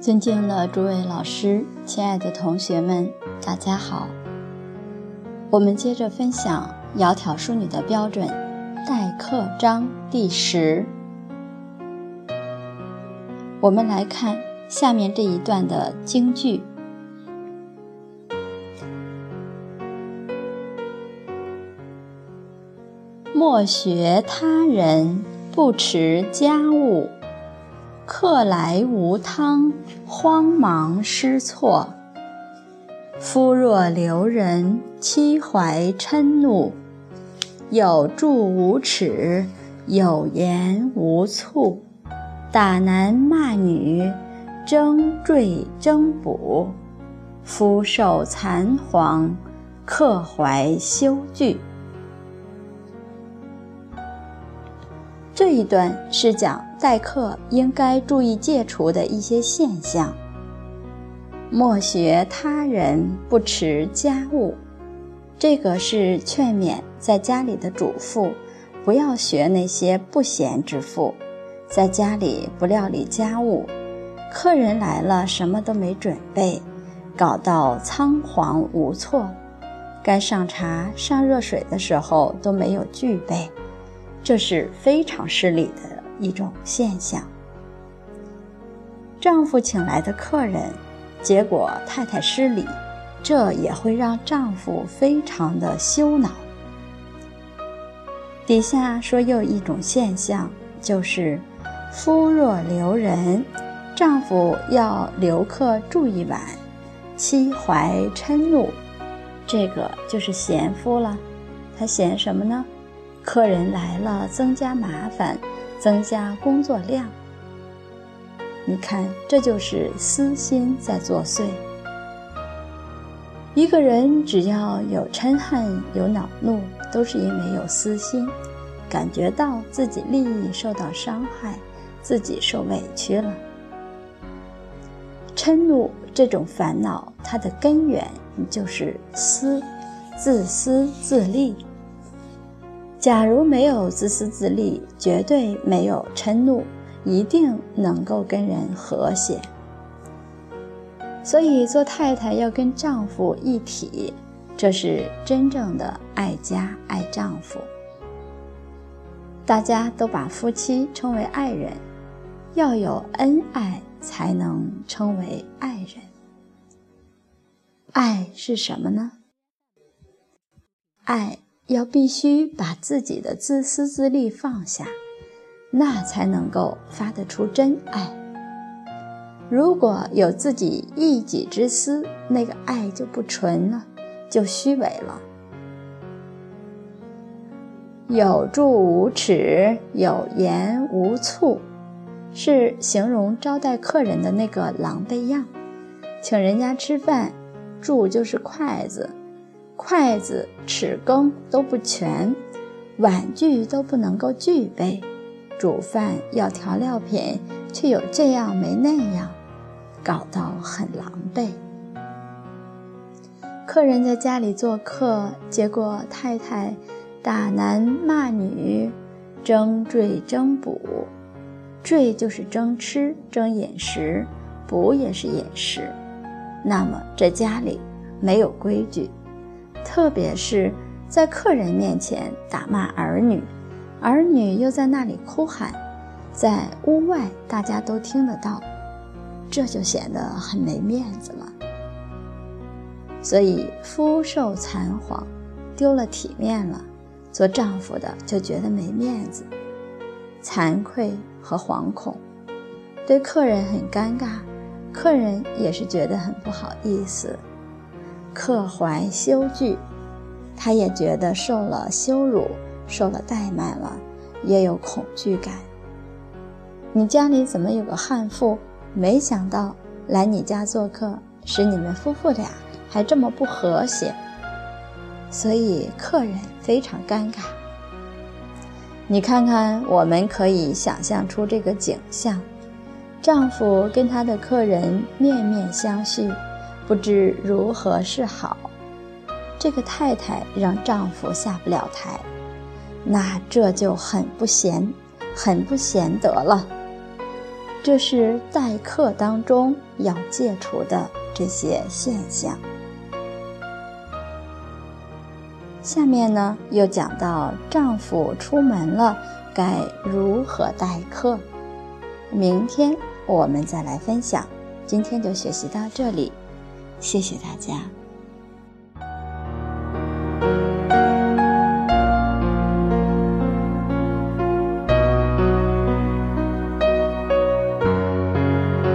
尊敬的诸位老师，亲爱的同学们，大家好。我们接着分享《窈窕淑女》的标准待客章第十。我们来看下面这一段的京剧：莫学他人，不持家务。客来无汤，慌忙失措。夫若留人，妻怀嗔怒；有住无耻，有言无醋。打男骂女，争坠争补。夫受残黄，客怀羞惧。这一段是讲待客应该注意戒除的一些现象。莫学他人不持家务，这个是劝勉在家里的主妇不要学那些不贤之妇，在家里不料理家务，客人来了什么都没准备，搞到仓皇无措，该上茶上热水的时候都没有具备。这是非常失礼的一种现象。丈夫请来的客人，结果太太失礼，这也会让丈夫非常的羞恼。底下说又一种现象，就是夫若留人，丈夫要留客住一晚，妻怀嗔怒，这个就是贤夫了。他嫌什么呢？客人来了，增加麻烦，增加工作量。你看，这就是私心在作祟。一个人只要有嗔恨、有恼怒，都是因为有私心，感觉到自己利益受到伤害，自己受委屈了。嗔怒这种烦恼，它的根源就是私，自私自利。假如没有自私自利，绝对没有嗔怒，一定能够跟人和谐。所以做太太要跟丈夫一体，这是真正的爱家爱丈夫。大家都把夫妻称为爱人，要有恩爱才能称为爱人。爱是什么呢？爱。要必须把自己的自私自利放下，那才能够发得出真爱。如果有自己一己之私，那个爱就不纯了，就虚伪了。有住无耻，有言无醋，是形容招待客人的那个狼狈样。请人家吃饭，箸就是筷子。筷子、匙羹都不全，碗具都不能够具备，煮饭要调料品，却有这样没那样，搞到很狼狈。客人在家里做客，结果太太打男骂女，争赘争补，赘就是争吃、争饮食，补也是饮食，那么这家里没有规矩。特别是在客人面前打骂儿女，儿女又在那里哭喊，在屋外大家都听得到，这就显得很没面子了。所以夫受残黄，丢了体面了，做丈夫的就觉得没面子，惭愧和惶恐，对客人很尴尬，客人也是觉得很不好意思。客怀羞惧，他也觉得受了羞辱，受了怠慢了，也有恐惧感。你家里怎么有个悍妇？没想到来你家做客，使你们夫妇俩还这么不和谐，所以客人非常尴尬。你看看，我们可以想象出这个景象：丈夫跟他的客人面面相觑。不知如何是好，这个太太让丈夫下不了台，那这就很不贤，很不贤德了。这是待客当中要戒除的这些现象。下面呢，又讲到丈夫出门了该如何待客。明天我们再来分享。今天就学习到这里，谢谢大家。